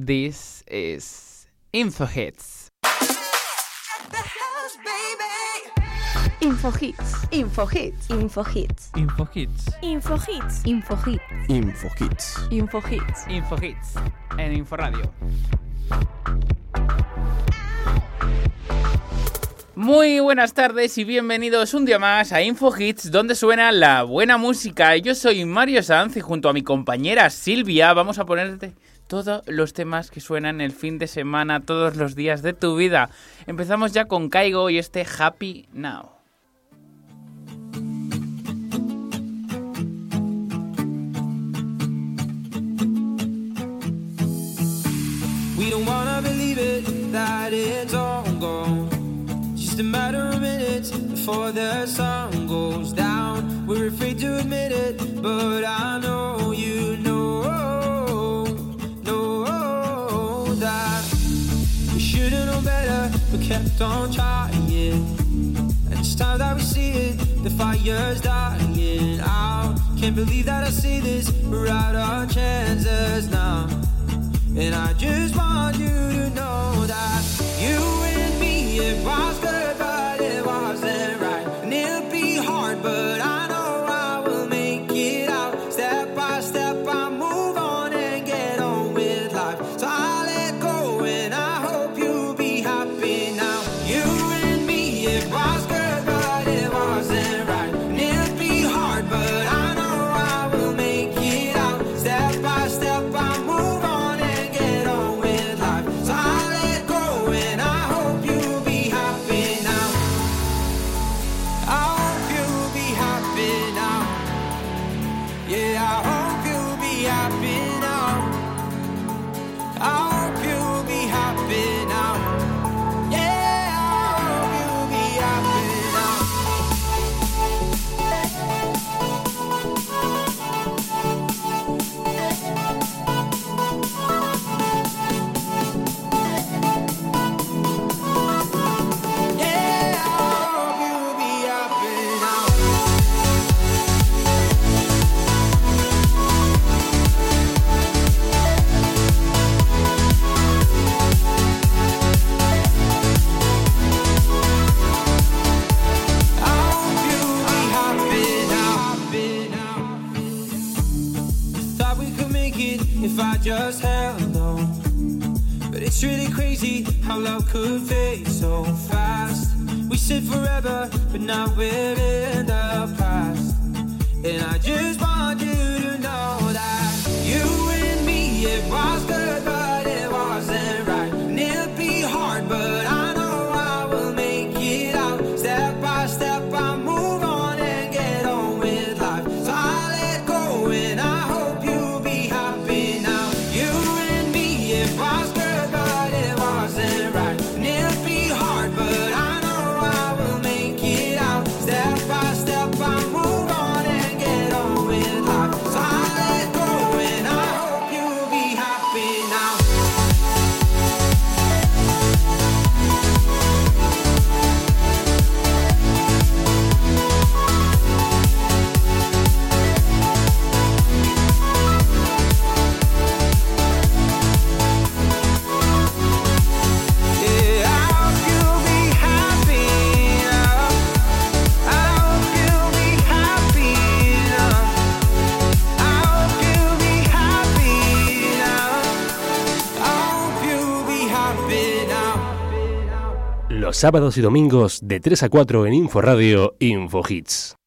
This is InfoHits. InfoHits. InfoHits. InfoHits. InfoHits. InfoHits. InfoHits. InfoHits. InfoHits. InfoHits. En Inforadio. Muy buenas tardes y bienvenidos un día más a InfoHits, donde suena la buena música. Yo soy Mario Sanz y junto a mi compañera Silvia vamos a ponerte todos los temas que suenan el fin de semana, todos los días de tu vida. Empezamos ya con Caigo y este Happy Now. We don't wanna believe it, that it's all gone. Just a matter of minutes before the sun goes down. We're afraid to admit it, but I know you know. kept on trying. And it's time that we see it, the fire's dying out. Can't believe that I see this, we're out of chances now. And I just want you to know that you and me, it was good, but it. sábados y domingos de 3 a 4 en Inforadio InfoHits.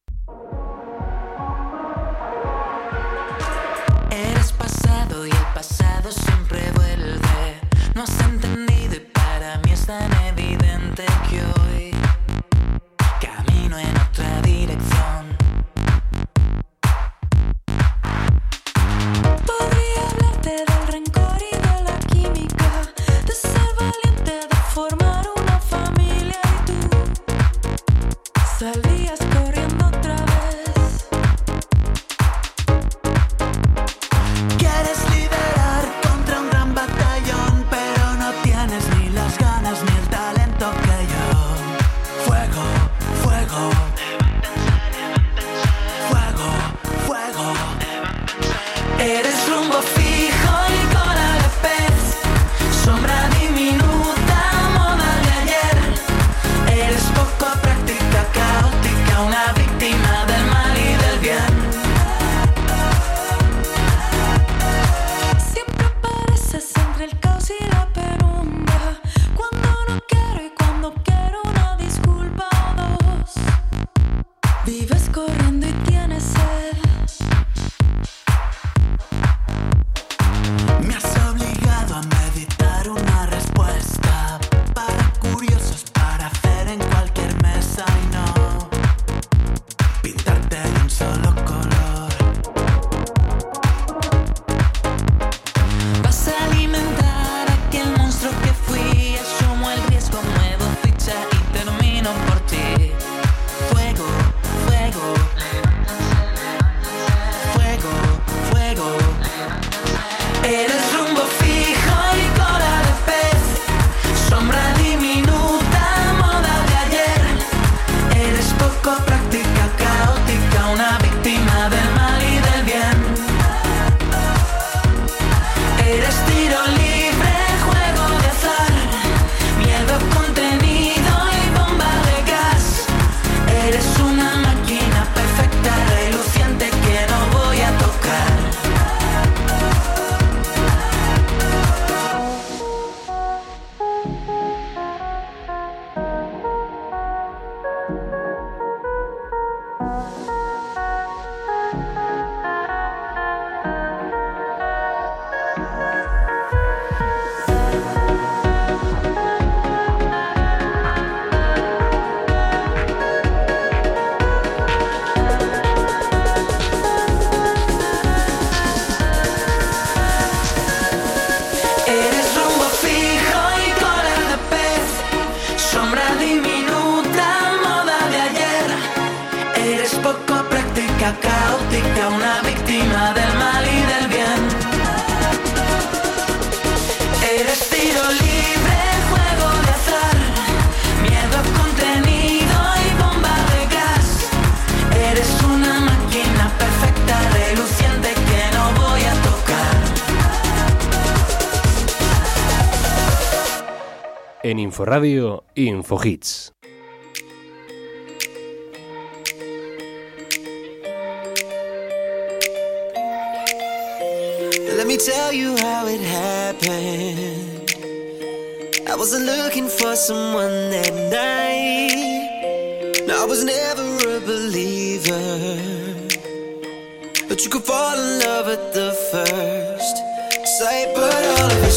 Caótica, una víctima del mal y del bien. Eres tiro libre, juego de azar, miedo contenido y bomba de gas. Eres una máquina perfecta, reluciente que no voy a tocar. En Inforadio, Infohits. Someone that night. I was never a believer. But you could fall in love at the first sight. But all of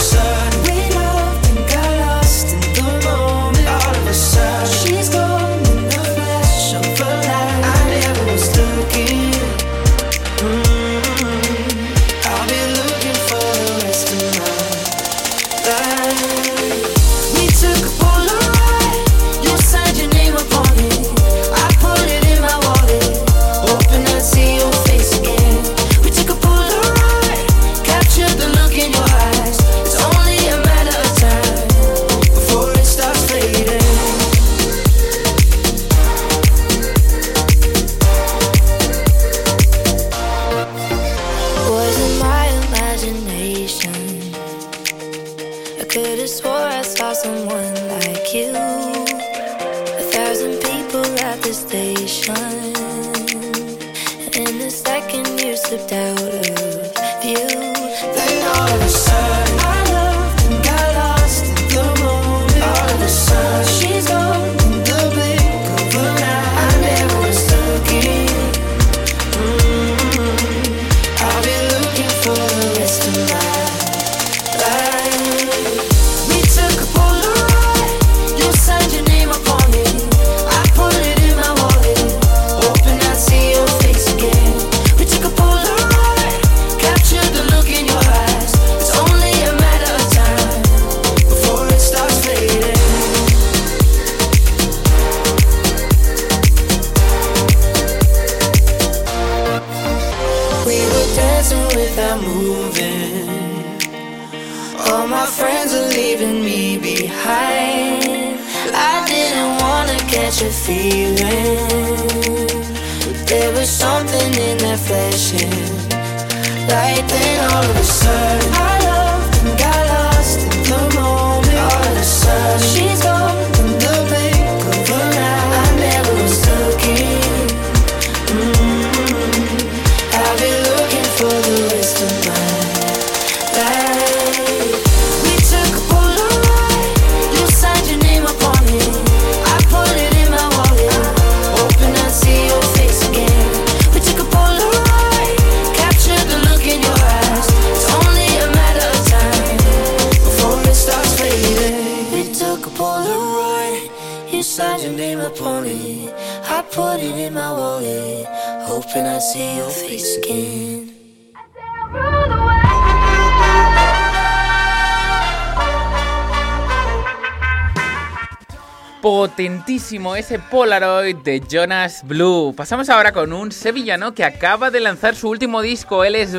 Potentísimo ese Polaroid de Jonas Blue. Pasamos ahora con un sevillano que acaba de lanzar su último disco, él es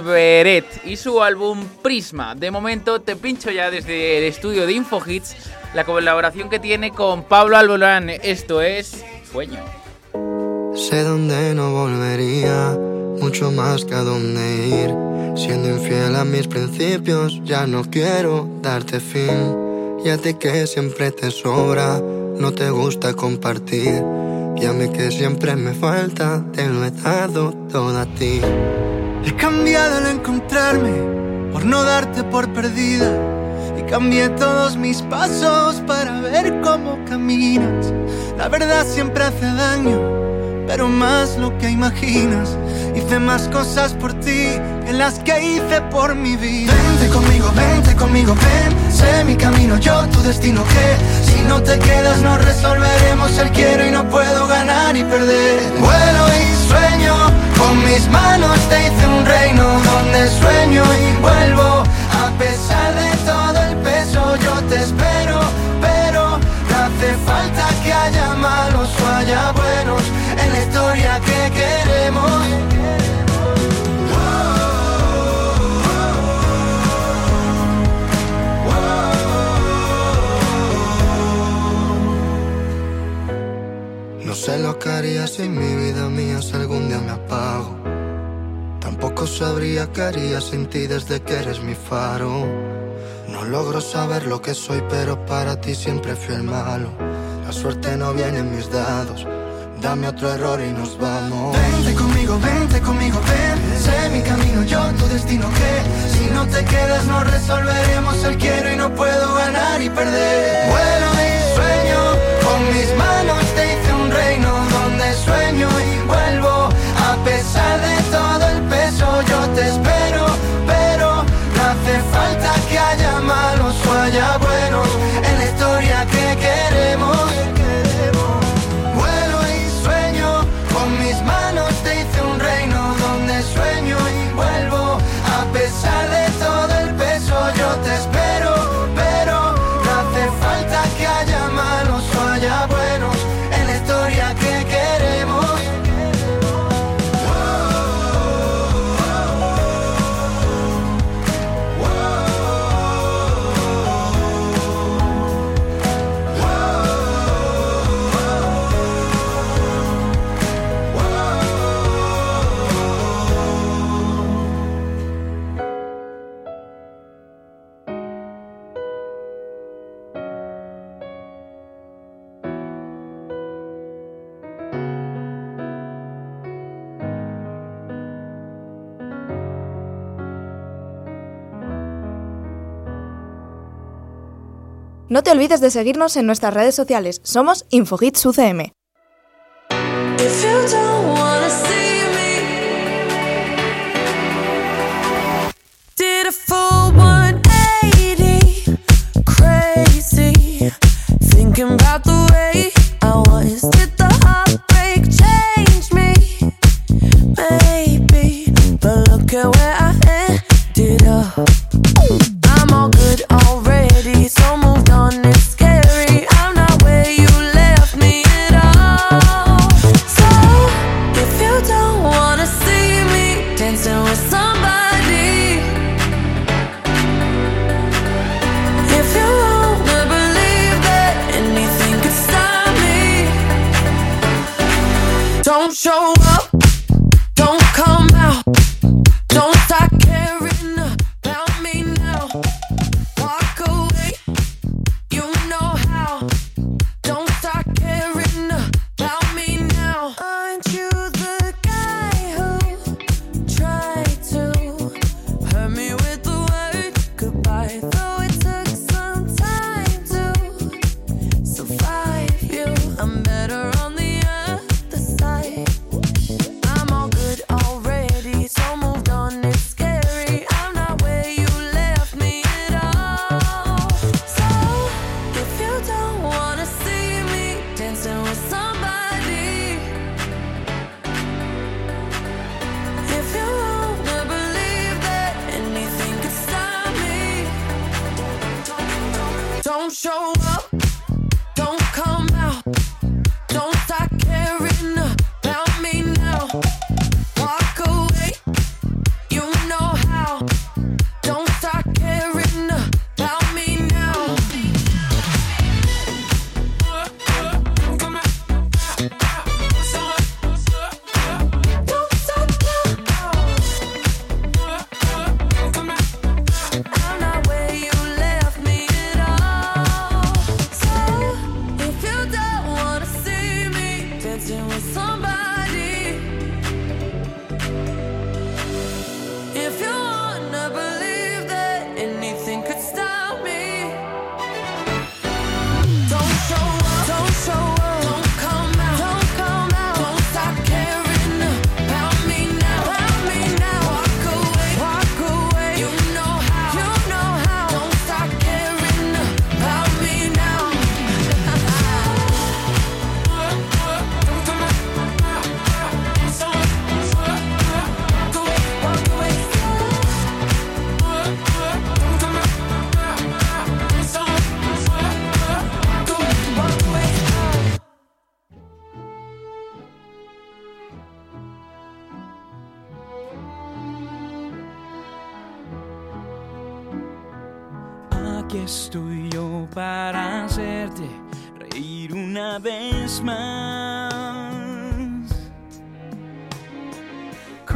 y su álbum Prisma. De momento te pincho ya desde el estudio de Infohits la colaboración que tiene con Pablo Albolán. Esto es Sueño. Sé dónde no volvería, mucho más que a dónde ir. Siendo infiel a mis principios, ya no quiero darte fin. Y a ti que siempre te sobra, no te gusta compartir. Y a mí que siempre me falta, te lo he dado todo a ti. He cambiado al encontrarme por no darte por perdida. Y cambié todos mis pasos para ver cómo caminas. La verdad siempre hace daño, pero más lo que imaginas. Hice más cosas por ti que las que hice por mi vida. Vente conmigo, vente conmigo, ven. Sé mi camino, yo tu destino. Que si no te quedas, no resolveremos el quiero y no puedo ganar y perder. Vuelo y sueño, con mis manos te hice un reino donde sueño y vuelvo. A pesar de todo el peso, yo te espero, pero no hace falta que haya malos que queremos. No sé lo que haría si mi vida mía si algún día me apago. Tampoco sabría qué haría sin ti desde que eres mi faro. No logro saber lo que soy, pero para ti siempre fui el malo. La suerte no viene en mis dados Dame otro error y nos vamos. Vente conmigo, vente conmigo, ven. Sé mi camino, yo tu destino. Que si no te quedas, no resolveremos el quiero y no puedo ganar y perder. Vuelo y sueño, con mis manos te hice un reino donde sueño y vuelvo. A pesar de todo el peso, yo te espero, pero no hace falta que haya malos o haya buenos. No te olvides de seguirnos en nuestras redes sociales. Somos InfoHitsUCM.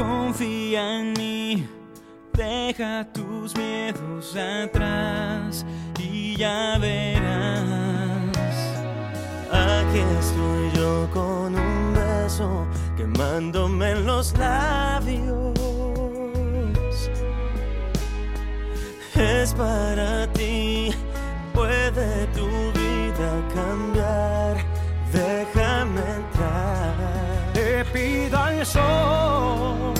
Confía en mí. Deja tus miedos atrás y ya verás. Aquí estoy yo con un beso quemándome en los labios. Es para pido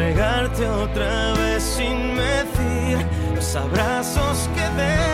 entregarte otra vez sin medir los abrazos que dé.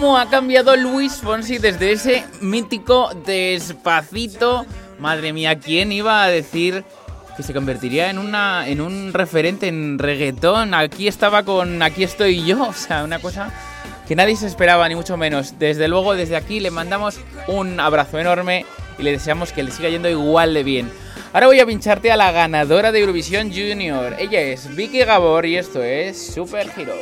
¿Cómo ha cambiado Luis Fonsi desde ese mítico despacito? Madre mía, ¿quién iba a decir que se convertiría en una en un referente en reggaetón? Aquí estaba con Aquí estoy yo, o sea, una cosa que nadie se esperaba ni mucho menos. Desde luego, desde aquí le mandamos un abrazo enorme y le deseamos que le siga yendo igual de bien. Ahora voy a pincharte a la ganadora de Eurovisión Junior. Ella es Vicky Gabor y esto es Super Hero.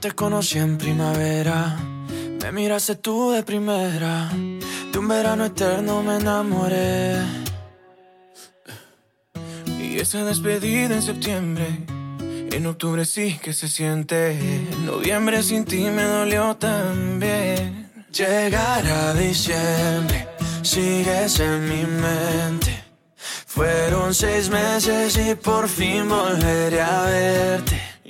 Te conocí en primavera, me miraste tú de primera, de un verano eterno me enamoré. Y esa despedida en septiembre, en octubre sí que se siente, en noviembre sin ti me dolió también. Llegar a diciembre, sigues en mi mente. Fueron seis meses y por fin volveré a verte.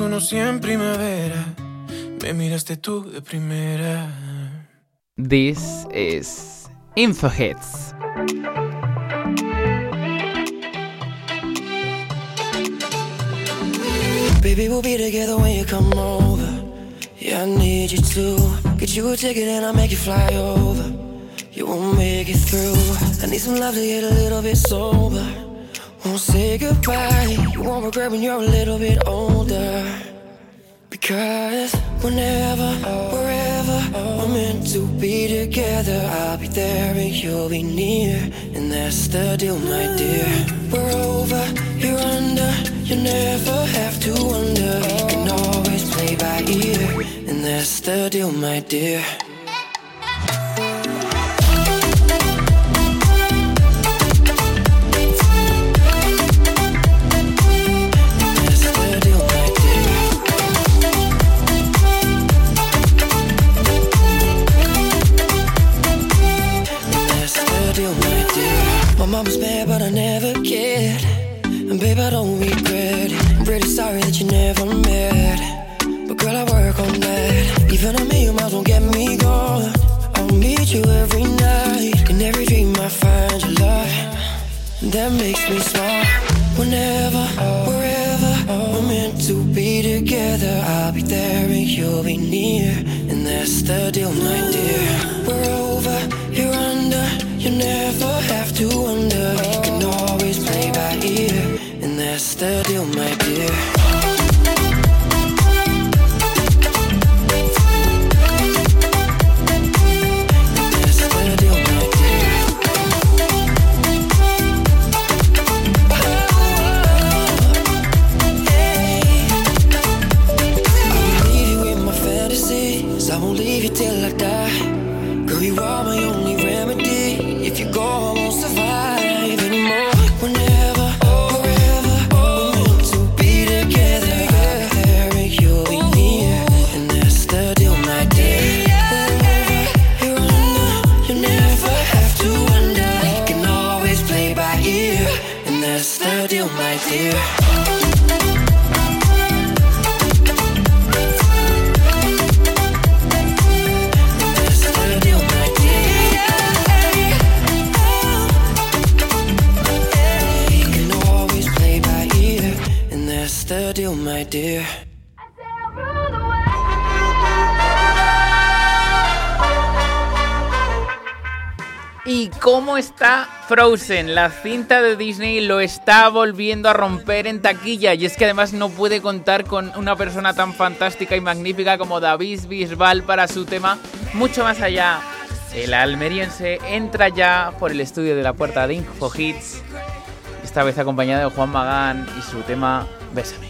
Conocí en primavera, me miraste tú de primera. This is Info Hits. Baby, we'll be together when you come over. Yeah, I need you to get you a ticket and I'll make you fly over. You won't make it through. I need some love to get a little bit sober. Won't say goodbye. You won't regret when you're a little bit older. Because whenever, wherever we're meant to be together, I'll be there and you'll be near. And that's the deal, my dear. We're over, you're under. You never have to wonder. You can always play by ear. And that's the deal, my dear. That makes me smile. Whenever, wherever we're meant to be together, I'll be there and you'll be near. And that's the deal, my dear. We're over, you're under. You never have to wonder. Cómo está Frozen? La cinta de Disney lo está volviendo a romper en taquilla y es que además no puede contar con una persona tan fantástica y magnífica como David Bisbal para su tema mucho más allá. El almeriense entra ya por el estudio de la puerta de Info Hits, esta vez acompañado de Juan Magán y su tema Bésame.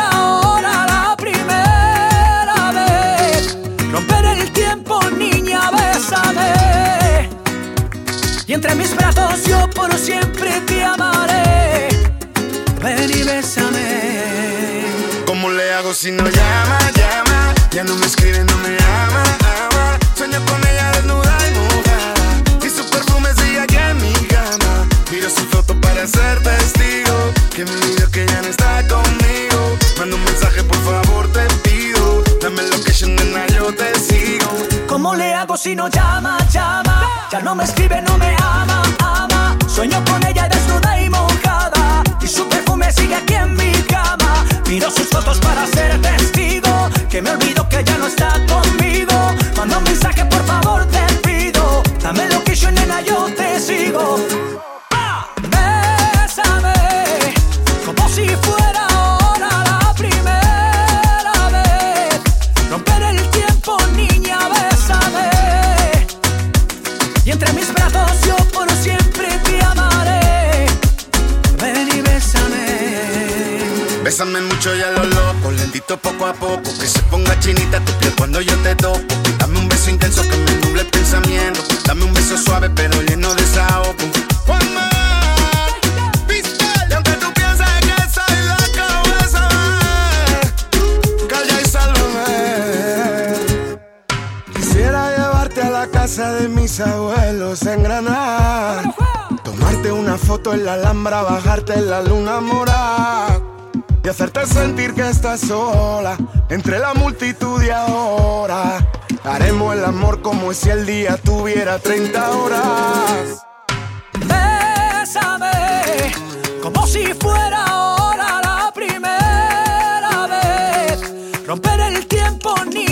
Y entre mis brazos yo por siempre te amaré. Ven y bésame. ¿Cómo le hago si no llama, llama? Ya no me escribe, no me ama, ama. Sueño con ella desnuda y mojada. Y su perfume sigue aquí en mi cama. Miro su foto para ser testigo. Que me olvido si no llama, llama? Ya no me escribe, no me ama, ama. Sueño con ella desnuda y mojada. Y su perfume sigue aquí en mi cama. Miro sus fotos para ser yo te. Dame un beso intenso que me nuble el pensamiento. Dame un beso suave pero lleno de sabor. casa de mis abuelos en Granada. Tomarte una foto en la Alhambra, bajarte en la luna morada y hacerte sentir que estás sola entre la multitud y ahora. Haremos el amor como si el día tuviera 30 horas. Bésame como si fuera ahora la primera vez. Romper el tiempo ni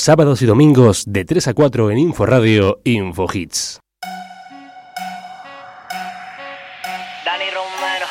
sábados y domingos de 3 a 4 en Inforadio InfoHits. Dani Romero,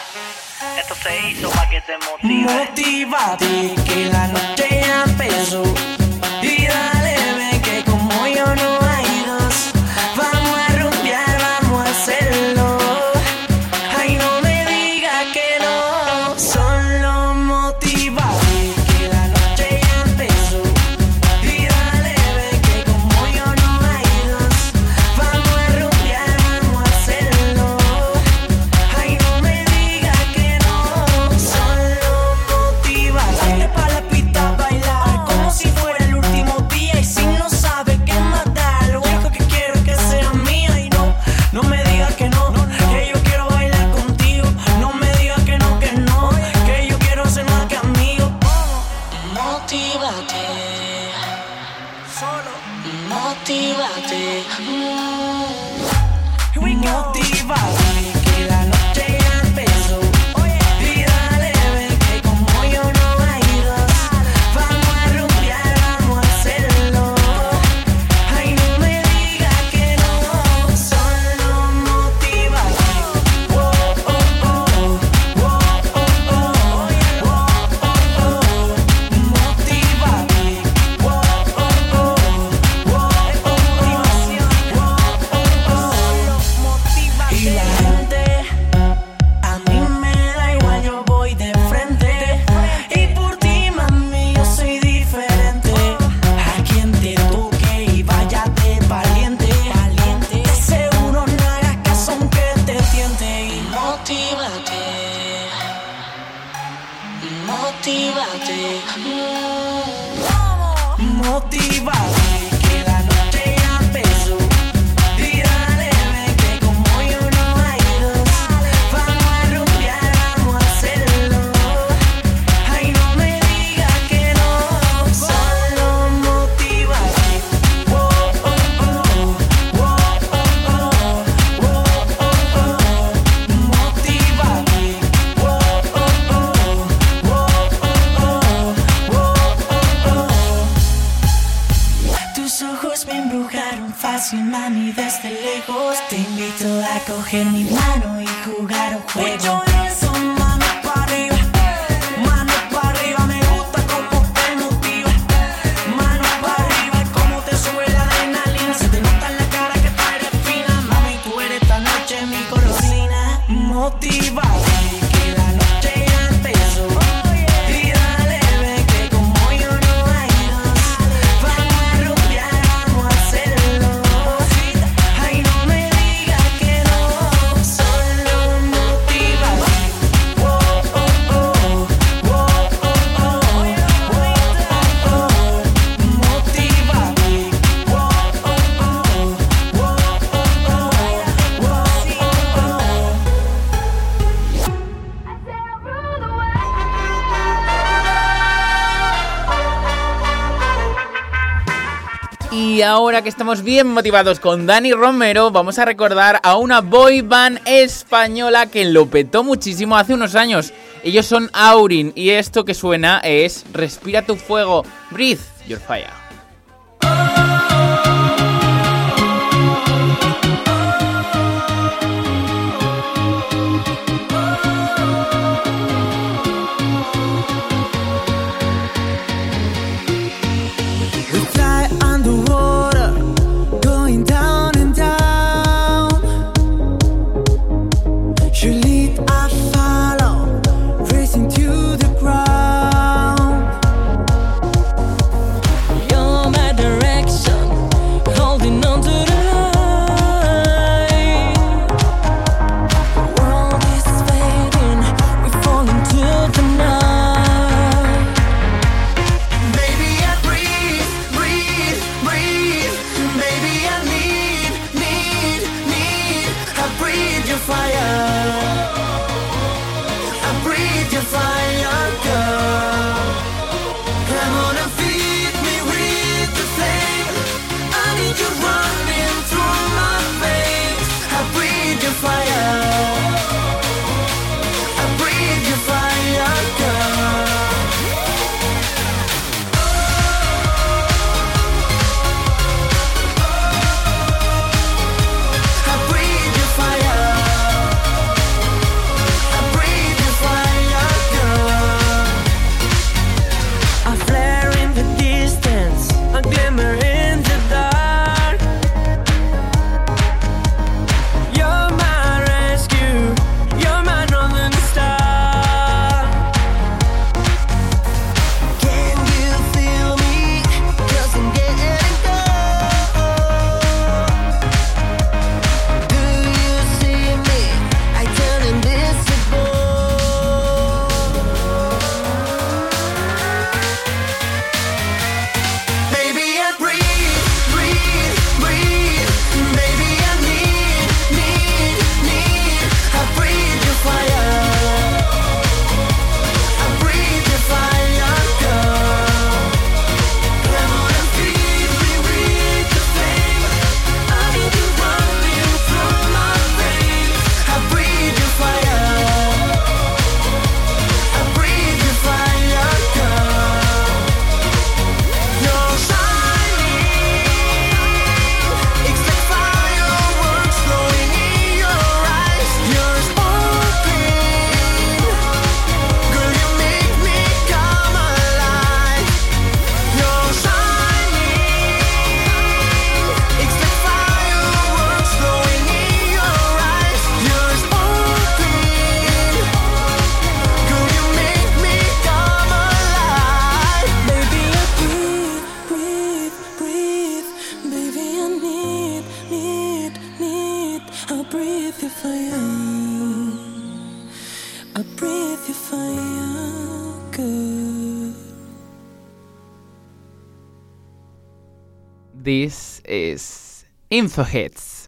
que estamos bien motivados con Dani Romero, vamos a recordar a una boy band española que lo petó muchísimo hace unos años. Ellos son Aurin y esto que suena es Respira tu fuego, Breathe Your Fire. InfoHits.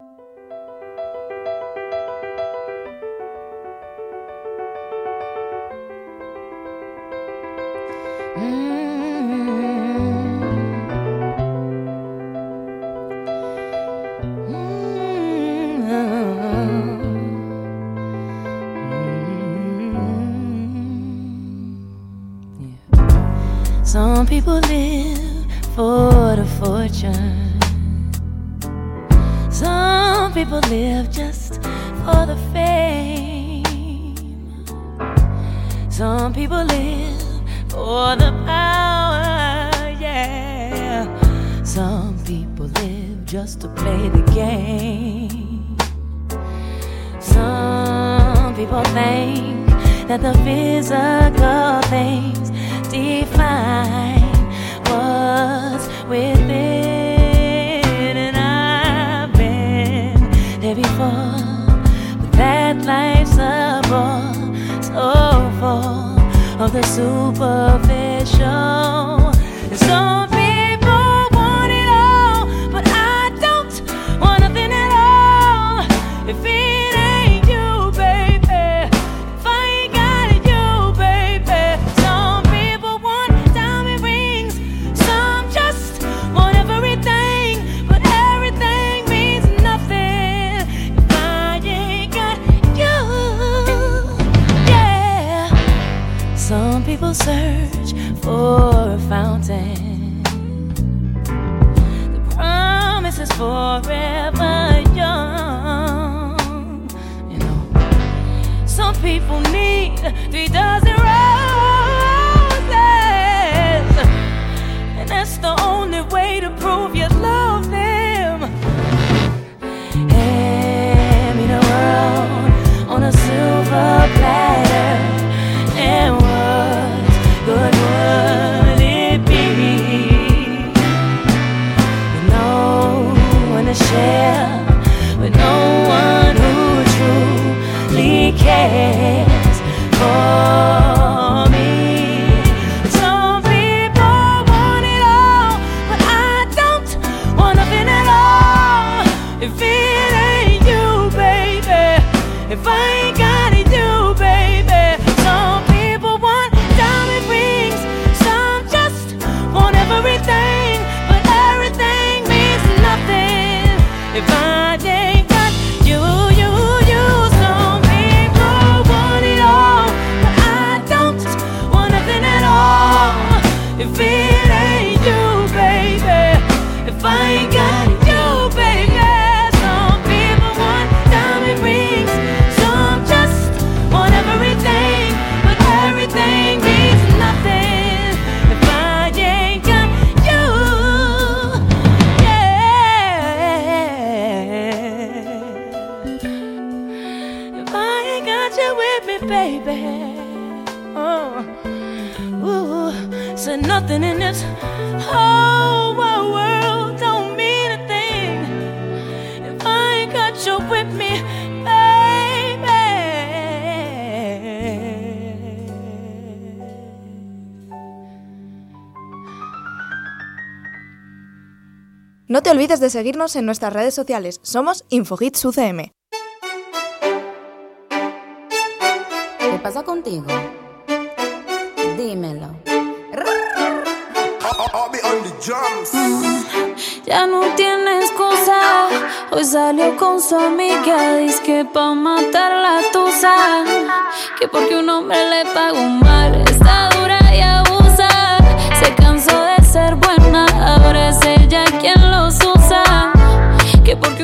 Superficial. And some If it ain't you, baby, if I ain't No te olvides de seguirnos en nuestras redes sociales. Somos Infogits UCM. ¿Qué pasa contigo? Dímelo. Ya no tiene excusa. Hoy salió con su amiga. Dice que pa' matar la tusa. Que porque un hombre le pagó mal. Está dura y abusa. Se cansó de ser buena. Ahora es ella quien los usa. Que porque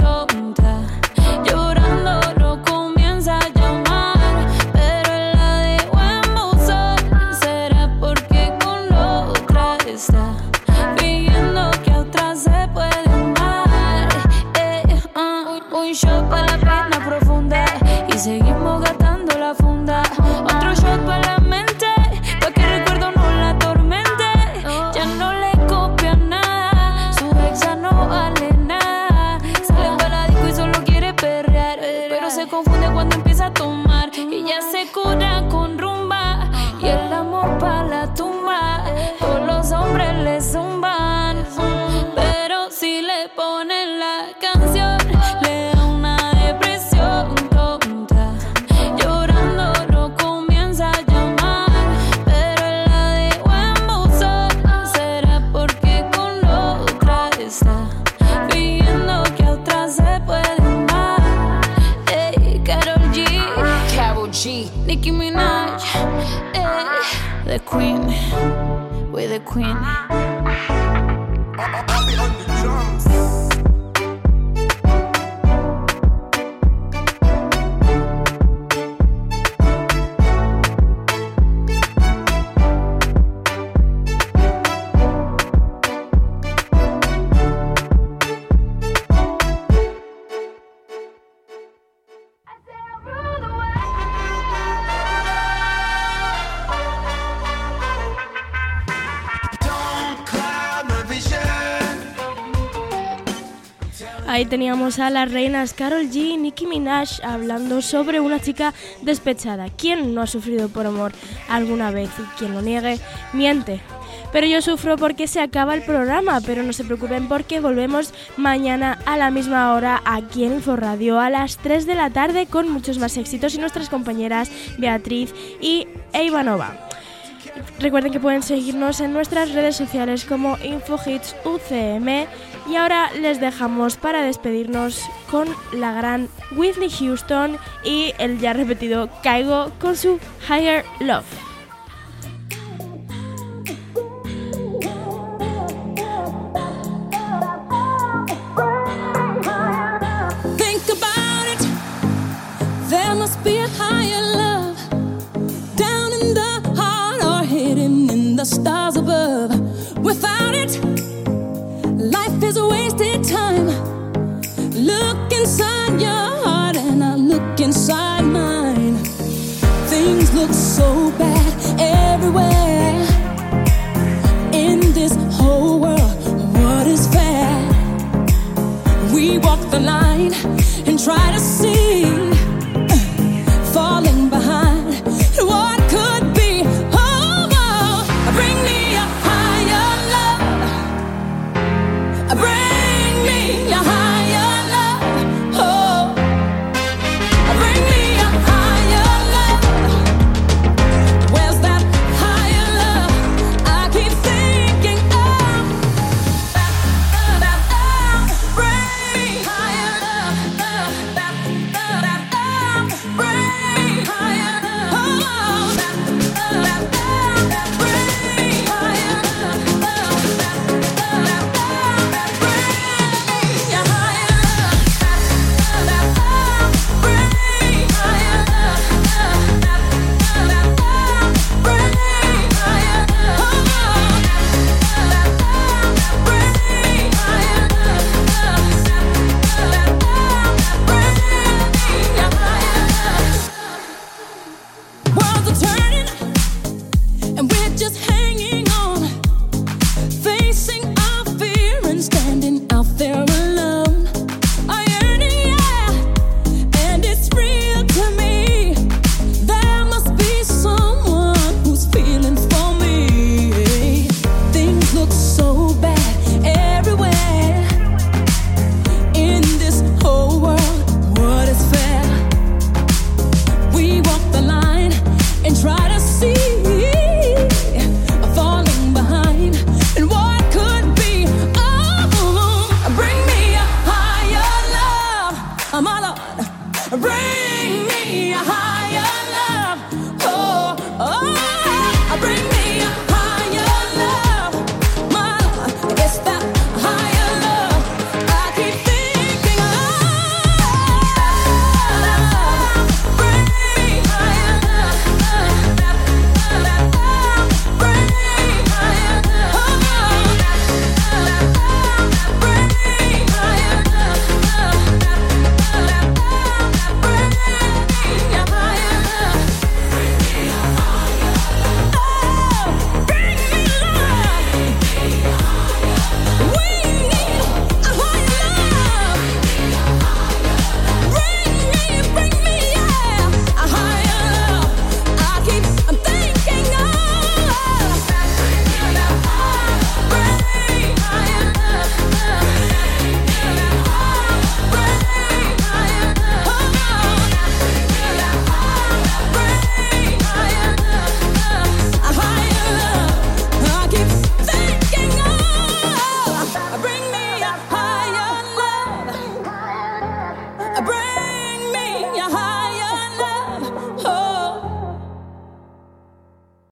queen. teníamos a las reinas Carol G y Nicki Minaj hablando sobre una chica despechada. ¿Quién no ha sufrido por amor alguna vez? Y quien lo niegue, miente. Pero yo sufro porque se acaba el programa, pero no se preocupen porque volvemos mañana a la misma hora aquí en Inforradio a las 3 de la tarde con muchos más éxitos y nuestras compañeras Beatriz y Eivanova. Recuerden que pueden seguirnos en nuestras redes sociales como InfoHits UCM. Y ahora les dejamos para despedirnos con la gran Whitney Houston y el ya repetido Caigo con su Higher Love. There must be a higher love. stop.